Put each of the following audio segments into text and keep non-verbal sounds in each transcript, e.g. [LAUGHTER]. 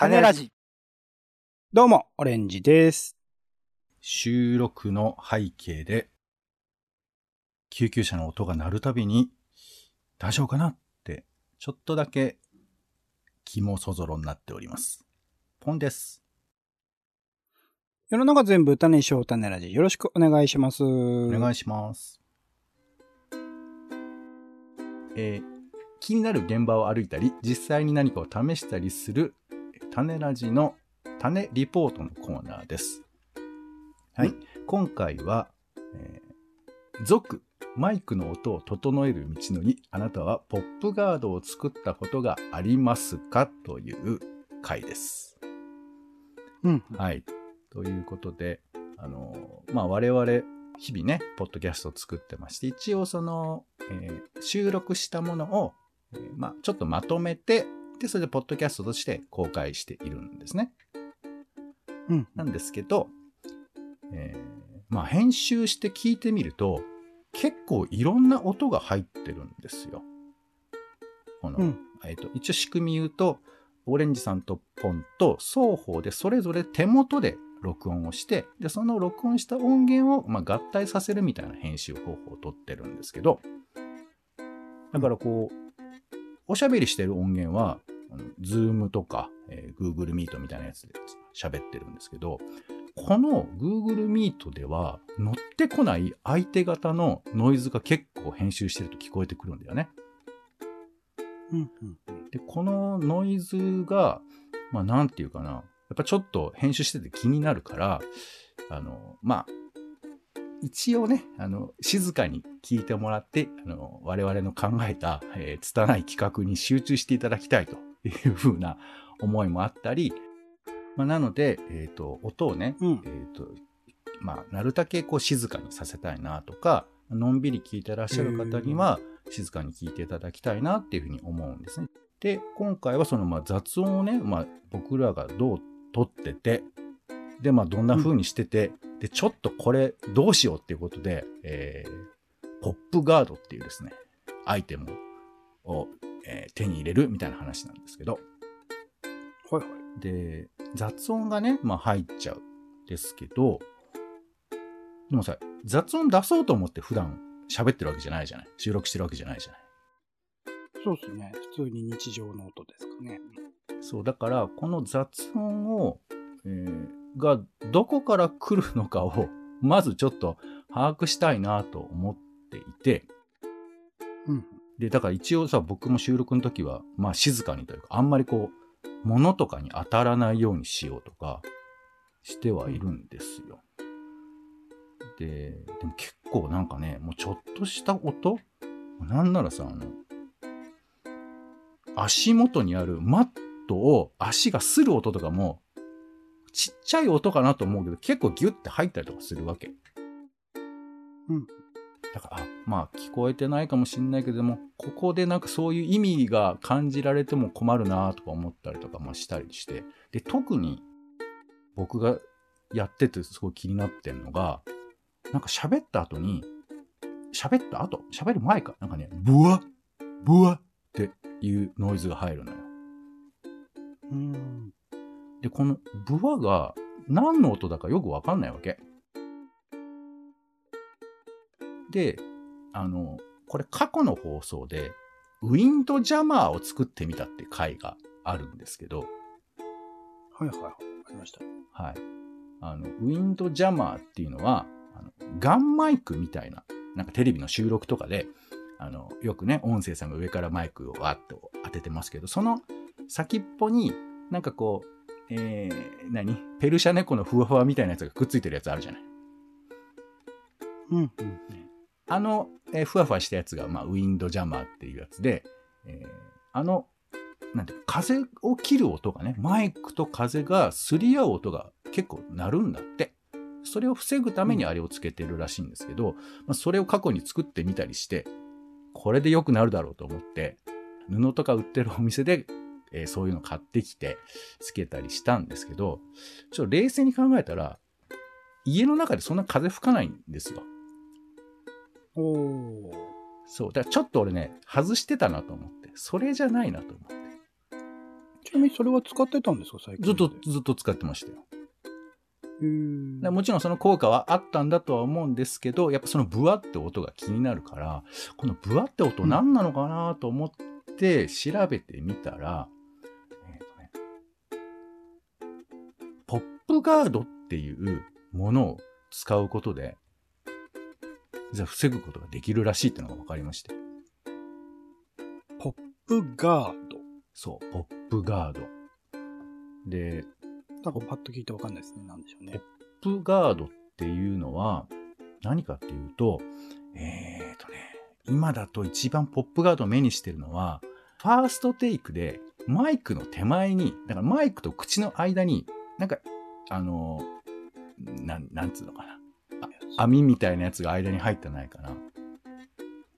種ラジ。どうも、オレンジです。収録の背景で、救急車の音が鳴るたびに、大丈夫かなって、ちょっとだけ、気もそぞろになっております。ポンです。世の中全部種しよう種ラジ。よろしくお願いします。おお願いします。えー気になる現場を歩いたり、実際に何かを試したりする、種ラジの種リポートのコーナーです。はい。今回は、えー続、マイクの音を整える道のり、あなたはポップガードを作ったことがありますかという回です。うん。はい。ということで、あの、まあ、我々、日々ね、ポッドキャストを作ってまして、一応その、えー収録したものを、えーまあ、ちょっとまとめて、で、それでポッドキャストとして公開しているんですね。うん。なんですけど、えーまあ、編集して聞いてみると、結構いろんな音が入ってるんですよ。この、うん。えっと、一応仕組み言うと、オレンジさんとポンと双方でそれぞれ手元で録音をして、で、その録音した音源を、まあ、合体させるみたいな編集方法をとってるんですけど、だからこう、おしゃべりしてる音源は、Zoom とか、えー Google Meet みたいなやつで喋ってるんですけど、この Google Meet では乗ってこない相手方のノイズが結構編集してると聞こえてくるんだよね。うん。うん。で、このノイズが、まあなんていうかな、やっぱちょっと編集してて気になるから、あの、まあ、一応ね、あの、静かに聞いてもらって、あの、我々の考えた、えー、拙い企画に集中していただきたいというふうな思いもあったり、まあなので、えっ、と、音をね、うん。えっ、と、まあ、なるだけこう静かにさせたいなとか、のんびり聞いてらっしゃる方には、静かに聞いていただきたいなっていうふうに思うんですね。で、今回はそのまあ雑音をね、まあ、僕らがどう撮ってて、で、まあ、どんな風にしてて、で、ちょっとこれどうしようっていうことで、えー、ポップガードっていうですね、アイテムを、えー手に入れるみたいな話なんですけど、はいはい。で、雑音がね、まあ入っちゃう。ですけど、でもさ、雑音出そうと思って普段喋ってるわけじゃないじゃない？収録してるわけじゃないじゃない？そうですね。普通に日常の音ですかね。そう、だから、この雑音を、えーがどこから来るのかを、まずちょっと把握したいなと思っていて、うん。で、だから一応さ、僕も収録の時は、まあ静かにというか、あんまりこう、物とかに当たらないようにしようとか、してはいるんですよ。で、でも結構なんかね、もうちょっとした音？なんならさ、あの、足元にあるマットを足がする音とかも、ちっちゃい音かなと思うけど、結構ギュッて入ったりとかするわけ。うん。だから、あまあ聞こえてないかもしんないけども、ここでなんかそういう意味が感じられても困るなとか思ったりとかもしたりして、で、特に僕がやっててすごい気になってんのが、なんか喋った後に、喋った後、喋る前か、なんかね、ブワッ、ブワッっていうノイズが入るのよ。うん。で、このブワが何の音だかよくわかんないわけ。で、あの、これ過去の放送で、ウィンドジャマーを作ってみたって回があるんですけど、はいはいはい。ありました。はい。あの、ウィンドジャマーっていうのは、あのガンマイクみたいな、なんかテレビの収録とかで、あの、よくね、音声さんが上からマイクをわっと当ててますけど、その先っぽになんかこう、えー、何？ペルシャ猫のふわふわみたいなやつがくっついてるやつあるじゃない。うん。うん。あの、えーふわふわしたやつが、まあ、ウィンドジャマーっていうやつで、えーあの、なんて、風を切る音がね、マイクと風がすり合う音が結構鳴るんだって。それを防ぐためにあれをつけてるらしいんですけど、まあ、それを過去に作ってみたりして、これで良くなるだろうと思って、布とか売ってるお店で、えーそういうの買ってきて、つけたりしたんですけど、ちょっと冷静に考えたら、家の中でそんな風吹かないんですよ。おー。そう。だからちょっと俺ね、外してたなと思って。それじゃないなと思って。ちなみにそれは使ってたんですか、最近。ずっと、ずっと使ってましたよ。もちろんその効果はあったんだとは思うんですけど、やっぱそのブワって音が気になるから、このブワって音何なのかなと思って調べてみたら、えーポップガードっていうものを使うことで、実は防ぐことができるらしいってのが分かりまして。ポップガード。そう、ポップガード。で、なんかパッと聞いてわかんないですね。なんでしょうね。ポップガードっていうのは何かっていうと、えーとね、今だと一番ポップガードを目にしてるのは、ファーストテイクでマイクの手前に、だからマイクと口の間に、なんか、あの、なん、なんつうのかな。あ網みたいなやつが間に入ってないかな。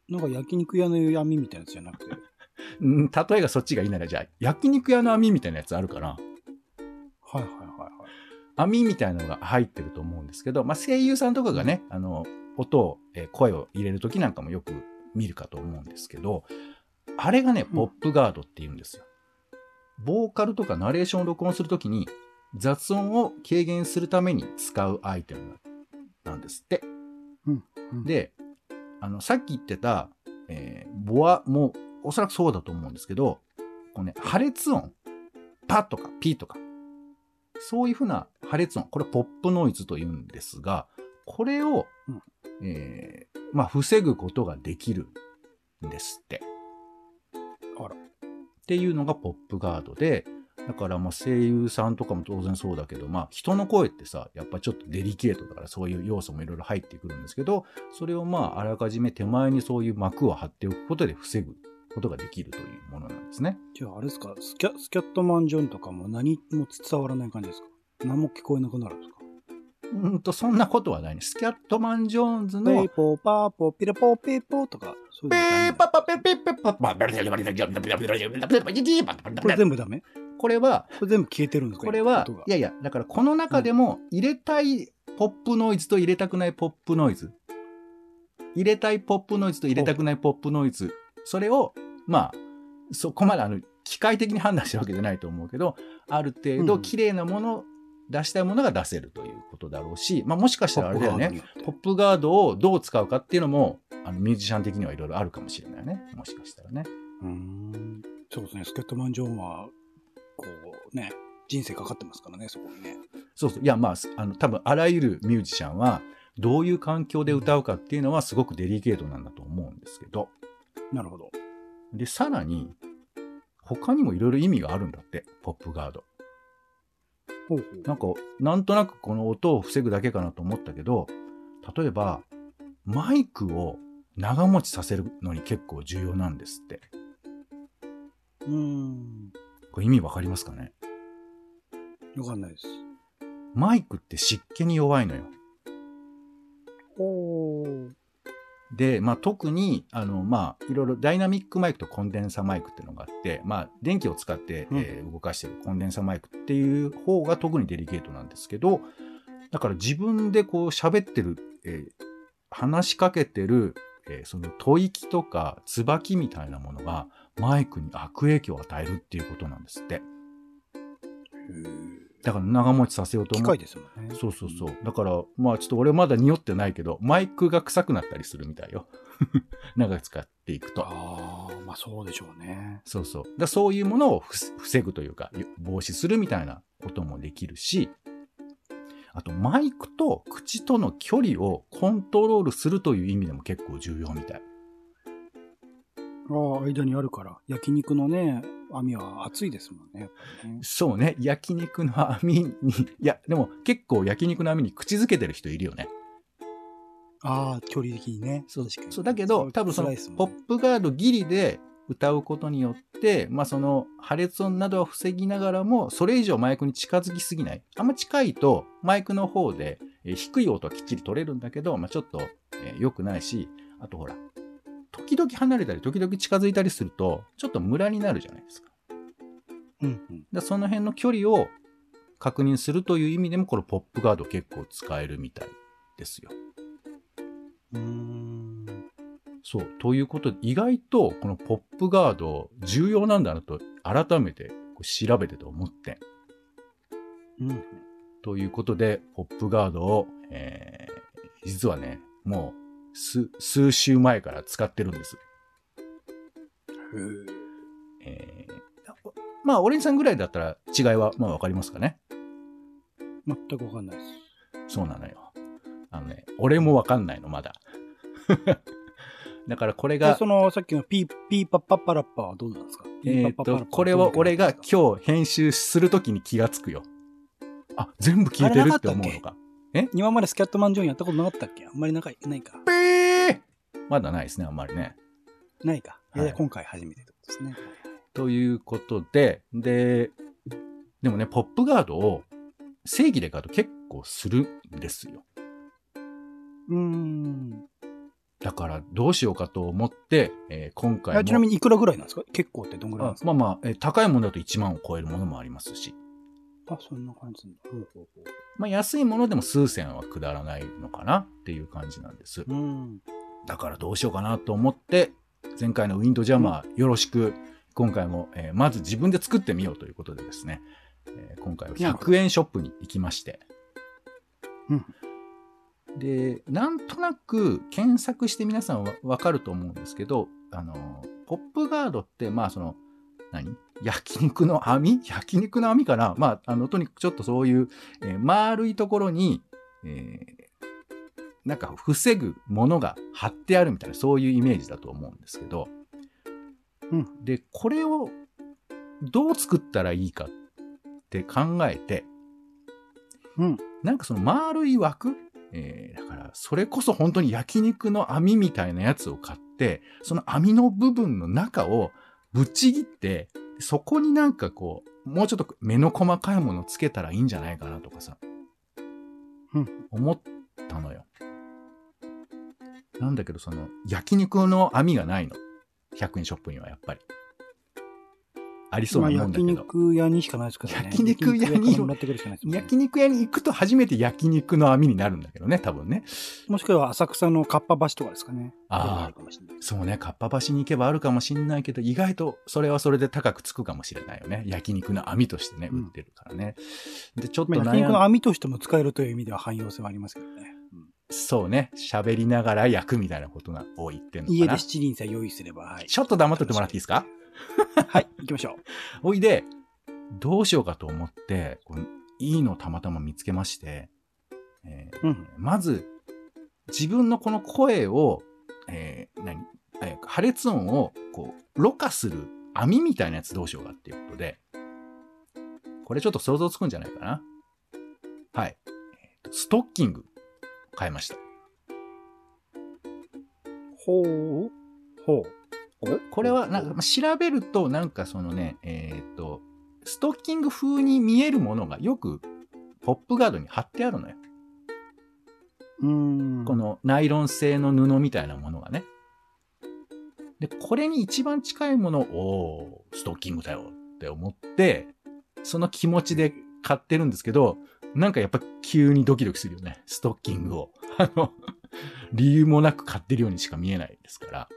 なんか焼肉屋の闇みたいなやつじゃなくて。う [LAUGHS] ん、例えがそっちがいいなら、じゃあ、焼肉屋の網みたいなやつあるから、はいはいはいはい。網みたいなのが入ってると思うんですけど、まあ、声優さんとかがね、あの、音を、えー声を入れるときなんかもよく見るかと思うんですけど、あれがね、うんポップガードって言うんですよ。ボーカルとかナレーションを録音するときに、雑音を軽減するために使うアイテムなんですって。うんで、あの、さっき言ってた、えーボアもおそらくそうだと思うんですけど、こうね、破裂音、パッとかピーとか、そういうふうな破裂音、これポップノイズと言うんですが、これを、うんえーまあ、防ぐことができるんですって。あら。っていうのがポップガードで、だからまあ声優さんとかも当然そうだけど、まあ人の声ってさ、やっぱちょっとデリケートだからそういう要素もいろいろ入ってくるんですけど、それをまああらかじめ手前にそういう膜を張っておくことで防ぐことができるというものなんですね。じゃああれですかスキャ、スキャットマンジョンとかも何も伝わらない感じですか？何も聞こえなくなるんですか？うんと、そんなことはないね。スキャットマン・ジョーンズペのーポーパーポーピラポーペーポーとか、ペーパパペペペパパこれ全部ダメこれは、これ全部消えてるんですかこれはいやいや、だからこの中でも入れたいポップノイズと入れたくないポップノイズ。入れたいポップノイズと入れたくないポップノイズ。それを、まあ、そこまであの、機械的に判断してるわけじゃないと思うけど、ある程度うん綺麗なもの、出したいものが出せるということだろうし、まあもしかしたらあれだよね。ポップガードをどう使うかっていうのも、あの、ミュージシャン的にはいろいろあるかもしれないね。もしかしたらね。うーん。そうですね。スキャットマンジョンは、こうね、人生かかってますからね、そこにね。そうそう。いや、まあ、あの、多分、あらゆるミュージシャンは、どういう環境で歌うかっていうのはすごくデリケートなんだと思うんですけど。なるほど。で、さらに、他にもいろいろ意味があるんだって、ポップガード。ほうほう。なんか、なんとなくこの音を防ぐだけかなと思ったけど、例えば、マイクを長持ちさせるのに結構重要なんですって。うーん。これ意味わかりますかね？わかんないです。マイクって湿気に弱いのよ。ほう。で、まあ、特に、あの、まあ、いろいろダイナミックマイクとコンデンサマイクっていうのがあって、まあ、電気を使って、うんえー動かしてるコンデンサマイクっていう方が特にデリケートなんですけど、だから自分でこう喋ってる、えー話しかけてる、えーその吐息とか椿みたいなものがマイクに悪影響を与えるっていうことなんですって。だから長持ちさせようと思う機械ですもんね。そうそうそう。だから、まあちょっと俺まだ匂ってないけど、マイクが臭くなったりするみたいよ。[LAUGHS] 長く使っていくと。ああ、まあそうでしょうね。そうそう。だそういうものをふ防ぐというか、よ防止するみたいなこともできるし、あとマイクと口との距離をコントロールするという意味でも結構重要みたい。ああ、間にあるから。焼肉のね、網は熱いですもんね。ねそうね。焼肉の網に、いや、でも結構焼肉の網に口づけてる人いるよね。ああ、距離的にね。そうそうだけど、多分そのポップガードギリで歌うことによって、まあその破裂音などは防ぎながらも、それ以上マイクに近づきすぎない。あんま近いとマイクの方でえー低い音はきっちり取れるんだけど、まあちょっとえー良くないし、あとほら、時々離れたり時々近づいたりすると、ちょっとムラになるじゃないですか。うんうん。でその辺の距離を確認するという意味でも、このポップガード結構使えるみたいですよ。うーん。そう。ということで、意外とこのポップガード重要なんだなと改めて調べてと思って。うん。ということで、ポップガードを、えー実はね、もう、数、数週前から使ってるんです。へえ。えーまあ、オレンジさんぐらいだったら違いは、まあわかりますかね全くわかんないです。そうなのよ。あのね、俺もわかんないの、まだ。[LAUGHS] だからこれで、がそ、の、さっきのピー、ピーパッパッパラッパはどうなんですか？えっと、これを俺が今日編集するときに気がつくよ。あ、全部消えてるって思うのか。今までスキャットマンジョンやったことなかったっけ？あんまり仲いないか。まだないですね、あんまりね。ないか。いやはい今回初めてってことですね。ということで、で、でもね、ポップガードを正義で買うと結構するんですよ。うーん。だからどうしようかと思って、えー今回ちなみにいくらぐらいなんですか？結構ってどんぐらいなんですか？あまあまあ、えー高いものだと1万を超えるものもありますし、あ、そんな感じ。ほうほうほまあ安いものでも数千は下らないのかなっていう感じなんです。う。うん。だからどうしようかなと思って、前回のウィンドジャマーよろしく、今回も、えーまず自分で作ってみようということでですね、えー今回は100円ショップに行きまして、うんで、なんとなく検索して皆さんわわかると思うんですけど、あの、ポップガードって、まあその、何？焼肉の網？焼肉の網かな？まあ、あの、とにかくちょっとそういう、えー丸いところに、えーなんか防ぐものが貼ってあるみたいな、そういうイメージだと思うんですけど、うん。で、これをどう作ったらいいかって考えて、うん。なんかその丸い枠、えーだからそれこそ本当に焼肉の網みたいなやつを買って、その網の部分の中をぶち切って、そこになんかこう、もうちょっと目の細かいものをつけたらいいんじゃないかなとかさ、うん思ったのよ。なんだけどその焼肉の網がないの。100円ショップにはやっぱり。ありそうまあ、焼なもんだけど。肉屋にしかないですからね。焼肉屋に焼肉屋に行くと初めて焼肉の網になるんだけどね、多分ね。もしくは浅草のかっぱ橋とかですかね。あーるかもしれないそうね、かっぱ橋に行けばあるかもしんないけど、意外とそれはそれで高くつくかもしれないよね。焼肉の網としてね、うん売ってるからね。で、ちょっとまあ、焼肉の網としても使えるという意味では汎用性はありますけどね。うんそうね、喋りながら焼くみたいなことが多いってんのかな。家で七輪さえ用意すれば、はい。ちょっと黙っとってもらっていいですか？はい、行きましょおいで、どうしようかと思って、こういいのたまたま見つけまして、えーうんまず、自分のこの声を、えー何えー破裂音を、こう、ろ過する網みたいなやつどうしようかっていうことで、これちょっと想像つくんじゃないかな。はい。ストッキング、買いました。う。ほう。ほう。これはなんか、まあ調べると、なんかそのね、えーっと、ストッキング風に見えるものがよく、ポップガードに貼ってあるのよ。うーん。このナイロン製の布みたいなものがね。で、これに一番近いものを、おーストッキングだよって思って、その気持ちで買ってるんですけど、なんかやっぱ急にドキドキするよね。ストッキングを。あの、理由もなく買ってるようにしか見えないですから。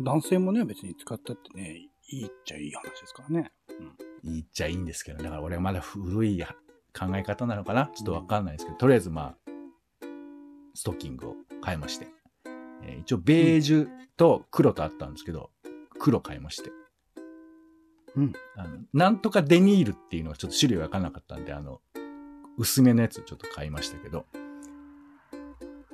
男性もね、別に使ったってね、いいっちゃいい話ですからね。言っちゃいいんですけど、だから俺はまだ古い考え方なのかな？ちょっとわかんないですけど、とりあえずまあ、ストッキングを買いまして。えー一応、ベージュと黒とあったんですけど、黒買いまして。うん。あの、なんとかデニールっていうのがちょっと種類わかんなかったんで、あの、薄めのやつちょっと買いましたけど。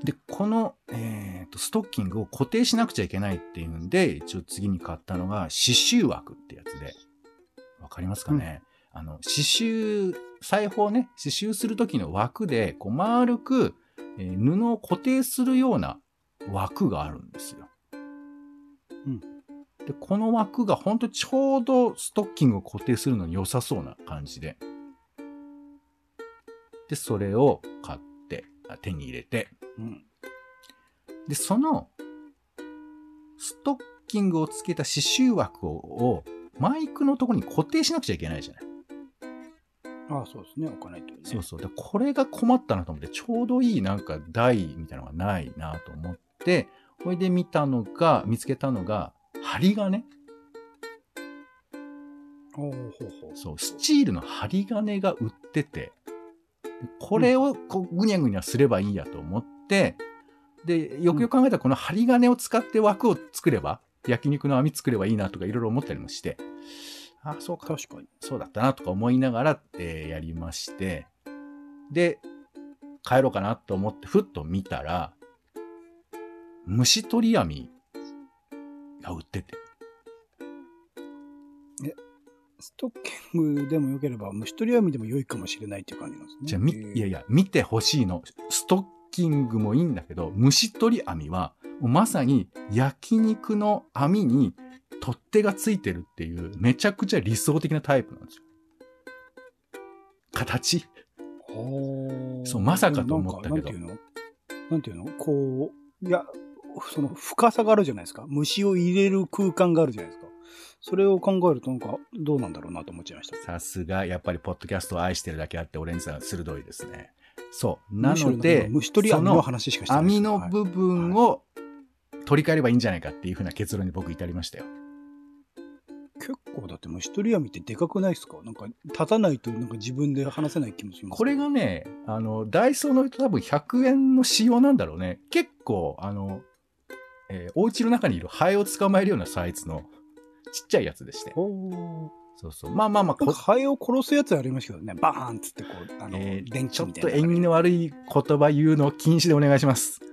で、この、えっ、と、ストッキングを固定しなくちゃいけないっていうんで、一応次に買ったのが、刺繍枠ってやつで。わかりますかね、あの、刺繍、裁縫ね、刺繍する時の枠で、こう丸く、えー布を固定するような枠があるんですよ。うんで、この枠が本当にちょうどストッキングを固定するのに良さそうな感じで。で、それを買っ手に入れて、うん。で、その、ストッキングをつけた刺繍枠ををマイクのところに固定しなくちゃいけないじゃない。ああ、そうですね。置かないとね。そうそう。で、これが困ったなと思って、ちょうどいいなんか台みたいなのがないなと思って、ほいで見たのが、見つけたのが、針金ほうほうほう。そう、スチールの針金が売ってて、これをこうぐにゃぐにゃすればいいやと思って、で、よくよく考えたらこの針金を使って枠を作れば、焼肉の網作ればいいなとかいろいろ思ったりもして、あ、そうか、確かに。そうだったなとか思いながら、えーやりまして、で、帰ろうかなと思ってふっと見たら、虫取り網が売ってて、ストッキングでも良ければ、虫取り網でも良いかもしれないっていう感じなんですね。じゃあ、み、いやいや、見てほしいの。ストッキングもいいんだけど、虫取り網は、まさに焼肉の網に取っ手がついてるっていう、めちゃくちゃ理想的なタイプなんですよ。形そうまさかと思ったけどなんかなんていうの？なんていうの？こう、いや、その深さがあるじゃないですか。虫を入れる空間があるじゃないですか。それを考えるとなんかどうなんだろうなと思っちゃいました。さすが、やっぱりポッドキャストを愛してるだけあって、オレンジさん鋭いですね。そう。なので虫取り網の話しかしてない網の部分を取り替えればいいんじゃないかっていうふうな結論に僕至りましたよ。結構だって虫取り網ってでかくないですか？なんか立たないとなんか自分で話せない気もします。これがね、あの、ダイソーの人多分100円の仕様なんだろうね。結構、あの、えーお家の中にいるハエを捕まえるようなサイズのちっちゃいやつでして。そうそう。まあまあまあ、ハエを殺すやつありましたけどね。バーンっつってこう、あの、えー電ちょっ池みたいな。と縁起の悪い言葉言うの禁止でお願いします。[LAUGHS]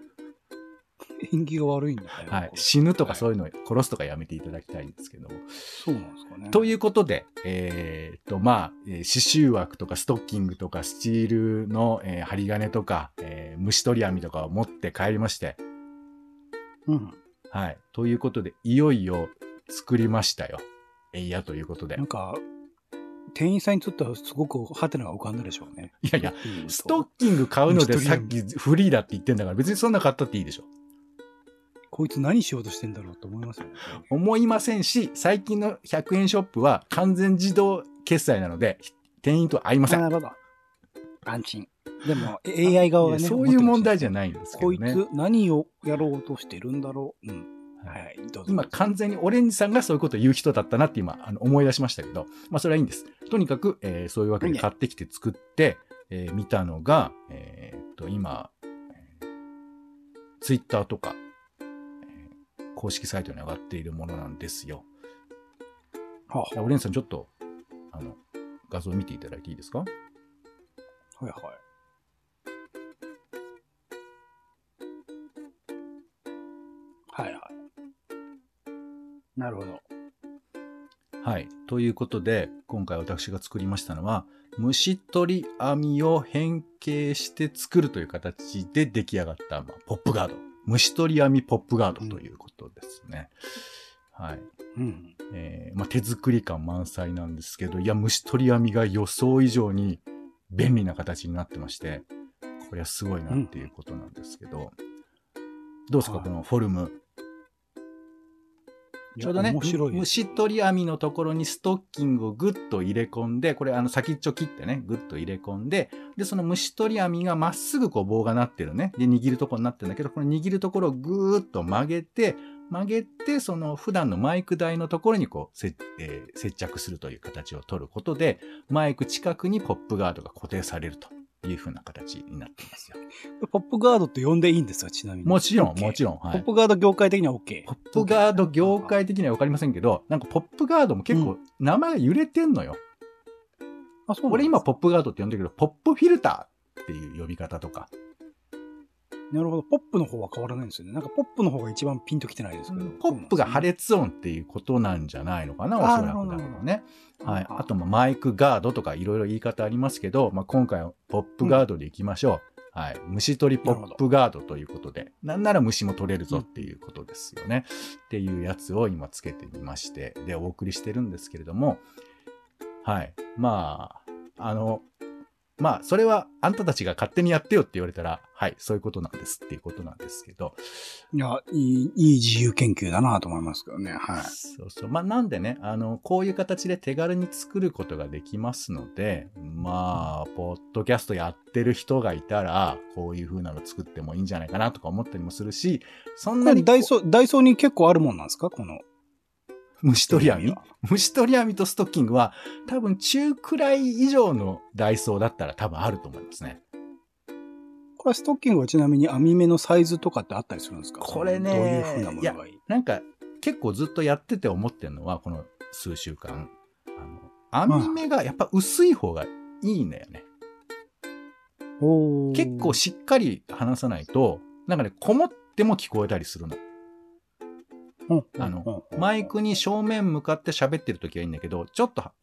縁起が悪いんだはい。死ぬとかそういうの、殺すとかやめていただきたいんですけども。そうなんですかね。ということで、えーっと、まあ、えー刺繍枠とかストッキングとかスチールの、えー針金とか、えー虫取り網とかを持って帰りまして、うん。はい。ということで、いよいよ作りましたよ。えいやということでなん。か、店員さんにとってはすごくハテナが浮かんだでしょうね。いやいや、うんストッキング買うので虫さっきフリーだって言ってんだから別にそんな買ったっていいでしょ。こいつ何しようとしてんだろうと思いますよね。思いませんし、最近の100円ショップは完全自動決済なので、店員と会いません。なるほど。安心。でも、AI 側がね。そういう問題じゃゃないんですけこいどね。つ何をやろうとしてるんだろう。うん。ははい。今完全にオレンジさんがそういうことを言う人だったなって今あの思い出しましたけど、まあそれはいいんです。とにかく、えーそういうわけで買ってきて作って、えー見たのが、えーっと今、ツイッターとか、えー公式サイトに上がっているものなんですよ。はあオレンジさんちょっと、あの、画像を見ていただいていいですか？はいはい。はいはい。なるほど。はい。ということで、今回私が作りましたのは、虫取り網を変形して作るという形で出来上がった、まあ、ポップガード。虫取り網ポップガードということですね。はい。うん。えーまあ、手作り感満載なんですけど、いや、虫取り網が予想以上に便利な形になってまして、これはすごいなっていうことなんですけど、どうですか、はいこのフォルム。ちょうどね。虫取り網のところにストッキングをグッと入れ込んで、これあの先っちょ切ってね、グッと入れ込んで、で、その虫取り網がまっすぐこう棒がなってるね。で、握るところになってるんだけど、この握るところをぐーっと曲げて、曲げて、その普段のマイク台のところにこう、せえー接着するという形を取ることで、マイク近くにポップガードが固定されるという風な形になっていますよ。ポップガードって呼んでいいんですか？ちなみに。もちろん、もちろん。はいポッ。プガード業界的には OK。ポップガード業界的には分かりませんけど、なんかポップガードも結構名前が揺れてんのよ。あ、そう俺今ポッップガードって呼んでるけど、ポップフィルターっていう呼び方とか。プ。なるほど。ポップの方は変わらないんですよね。なんかポップの方が一番ピンときてないですけど。ポップが破れ裂音っていうことなんじゃないのかな、おそらくだね。はい。あと、まあマイクガードとかいろいろ言い方ありますけど、まあ、今回はポップガードでいきましょう。はい。虫取りポップガードということで、なんなら虫も取れるぞっていうことですよね。っていうやつを今つけてみまして、で、お送りしてるんですけれども、はい。まあ、あの、まあ、それはあんたたちが勝手にやってよって言われたら、はい、そういうことなんですっていうことなんですけど、いや、いい、いい自由研究だなと思いますけどね。はい。そうそう。まあ、なんでね、あの、こういう形で手軽に作ることができますので、まあ、ポッドキャストやってる人がいたら、こういう風なの作ってもいいんじゃないかなとか思ったりもするし、そんなに。ダイソー、ダイソーに結構あるもんなんですか？この、虫取り網？虫取り網とストッキングは多分中くらい以上のダイソーだったら多分あると思いますね。これストッキングはちなみに網目のサイズとかってあったりするんですか？これねどういう風なものがいい？なんか結構ずっとやってて思ってるのはこの数週間。あの網目がやっぱ薄い方がいいんだよね。結構しっかり話さないと、なんかね、こもっても聞こえたりするの。うんあのうんマイクに正面向かって喋ってる時はいいんだけど、ちょっとわ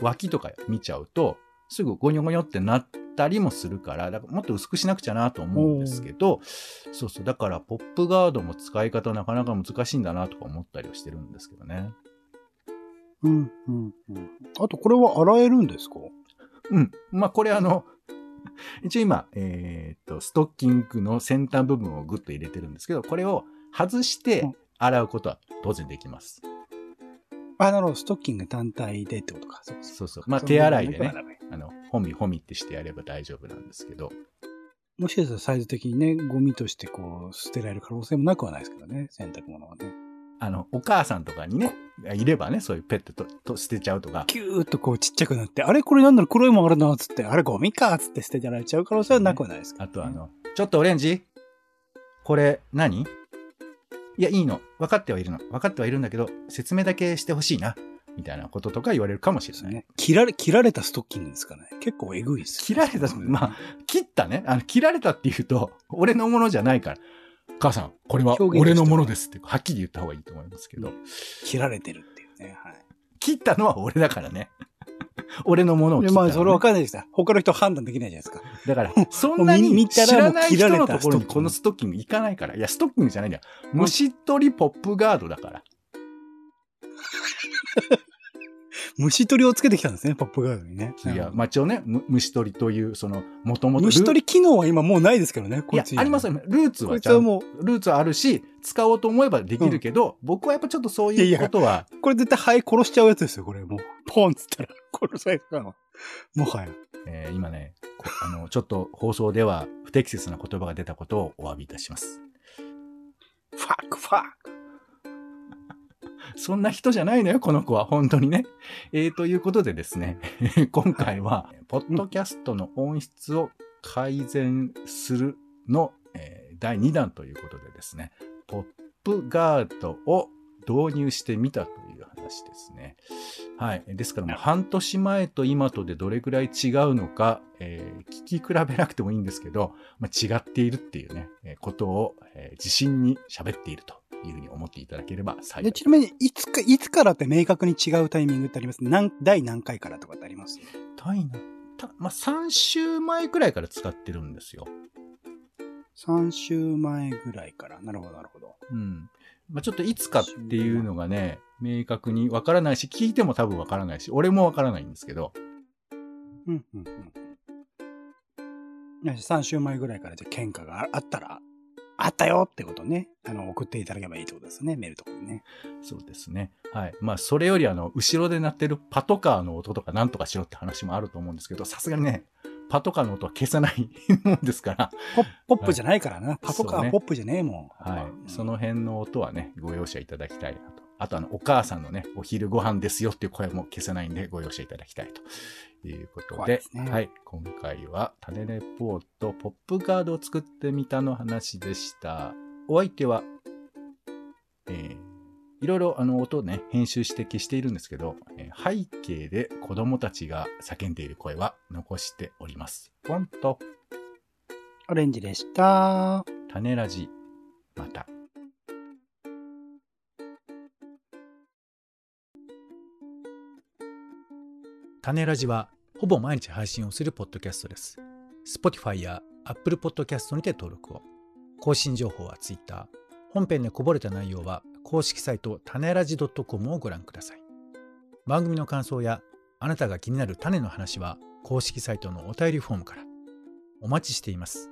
脇とか見ちゃうと、すぐゴニョゴニョってなったりもするから、だからもっと薄くしなくちゃなと思うんですけど、そうそう、だからポップガードも使い方なかなか難しいんだなとか思ったりはしてるんですけどね。うん、うん、うん。あと、これは洗えるんですか？うん。まあ、これあの、一応今、えーっと、ストッキングの先端部分をグッと入れてるんですけど、これを外してうん洗うことは当然できます。あ、なるほど。ストッキング単体でってことか。そうかそうそう。まあ、手洗いでね、あの、ほみほみってしてやれば大丈夫なんですけど、もしかしたらサイズ的にね、ゴミとしてこう、捨てられる可能性もなくはないですけどね。洗濯物はね。あの、お母さんとかにね、いればね、そういうペットとと捨てちゃうとか、キューッとこうちっちゃくなって、あれこれなんだろう黒いもんあるな、つって、あれゴミか、つって捨てられちゃう可能性はなくはないですけど、あとあ、の、ちょっとオレンジ？これ何？いや、いいの。分かってはいるの。分かってはいるんだけど、説明だけしてほしいな。みたいなこととか言われるかもしれない。ね。切られ、切られたストッキングですかね。結構えぐいです切られた、まあ、切ったね。あの、切られたって言うと、俺のものじゃないから。母さん、これは俺のものですって、はっきり言った方がいいと思いますけど、切られてるっていうね。はい。切ったのは俺だからね。俺のものを切で、ったのね、まあ、それわかんないですよ。他の人判断できないじゃないですか。だから、[LAUGHS] そんなに見た知らない人切られたのところにこのストッキング行かないから。いや、ストッキングじゃないんだよ。虫取りポップガードだから。[LAUGHS] 虫取りをつけてきたんですね、ポップガードにね。いや、まあ、一応ね、む虫取りという、その、もともと。虫取り機能は今もうないですけどね、いやこいつ、にありますよね。ルーツこはいちゃんつはもルーツはあるし、使おうと思えばできるけど、僕はやっぱちょっとそういうことは、う、これ絶対ハエ殺しちゃうやつですよ、これ。もう、ポンっつったら、[LAUGHS] 殺されるから。もはや。えー今ね、こあの、ちょっと放送では不適切な言葉が出たことをお詫びいたします。ファック、ファック。そんな人じゃないのよ、この子は。本当にね。えー、ということでですね、[LAUGHS] 今回は、ポッドキャストの音質を改善するの、えー第2弾ということでですね、ポップガードを導入してみたという話ですね。はい。ですから半年前と今とでどれくらい違うのか、えー聞き比べなくてもいいんですけど、まあ、違っているっていうね、えーことを、えー自信に喋っているというふうに思っていただければ幸いで、ちなみに、いつか、いつからって明確に違うタイミングってあります何、第何回からとかってあります？タイな、たまあ、3週前くらいから使ってるんですよ。?3 週前ぐらいから。なるほど、なるほど。うん。まあ、ちょっといつかっていうのがね、明確にわからないし、聞いても多分わからないし、俺もわからないんですけど、うん、うん、うん。よし3週前ぐらいからじゃあ喧嘩がああったら、あったよってことね。あの、送っていただければいいってことですね。メールとかでね。そうですね。はい。まあ、それよりあの、後ろで鳴ってるパトカーの音とかなんとかしろって話もあると思うんですけど、さすがにね、パトカーの音は消さないもんですから、ポップじゃないからな。パトカーポップじゃねえもん。はい。うんその辺の音はね、ご容赦いただきたいなと。あとあの、お母さんのね、お昼ご飯ですよっていう声も消せないんで、ご容赦いただきたいということで、ですねはい。今回は、種レポート、ポップガードを作ってみたの話でした。お相手は、えーいろいろあの音をね、編集して消しているんですけど、えー背景で子供たちが叫んでいる声は残しております。ポンと、オレンジでした。種ラジ、また。種ラジはほぼ毎日配信をするポッドキャストです。Spotify や Apple Podcast にて登録を。更新情報は Twitter。本編でこぼれた内容は公式サイト種ラジ .com をご覧ください。番組の感想やあなたが気になる種の話は公式サイトのお便りフォームから。お待ちしています。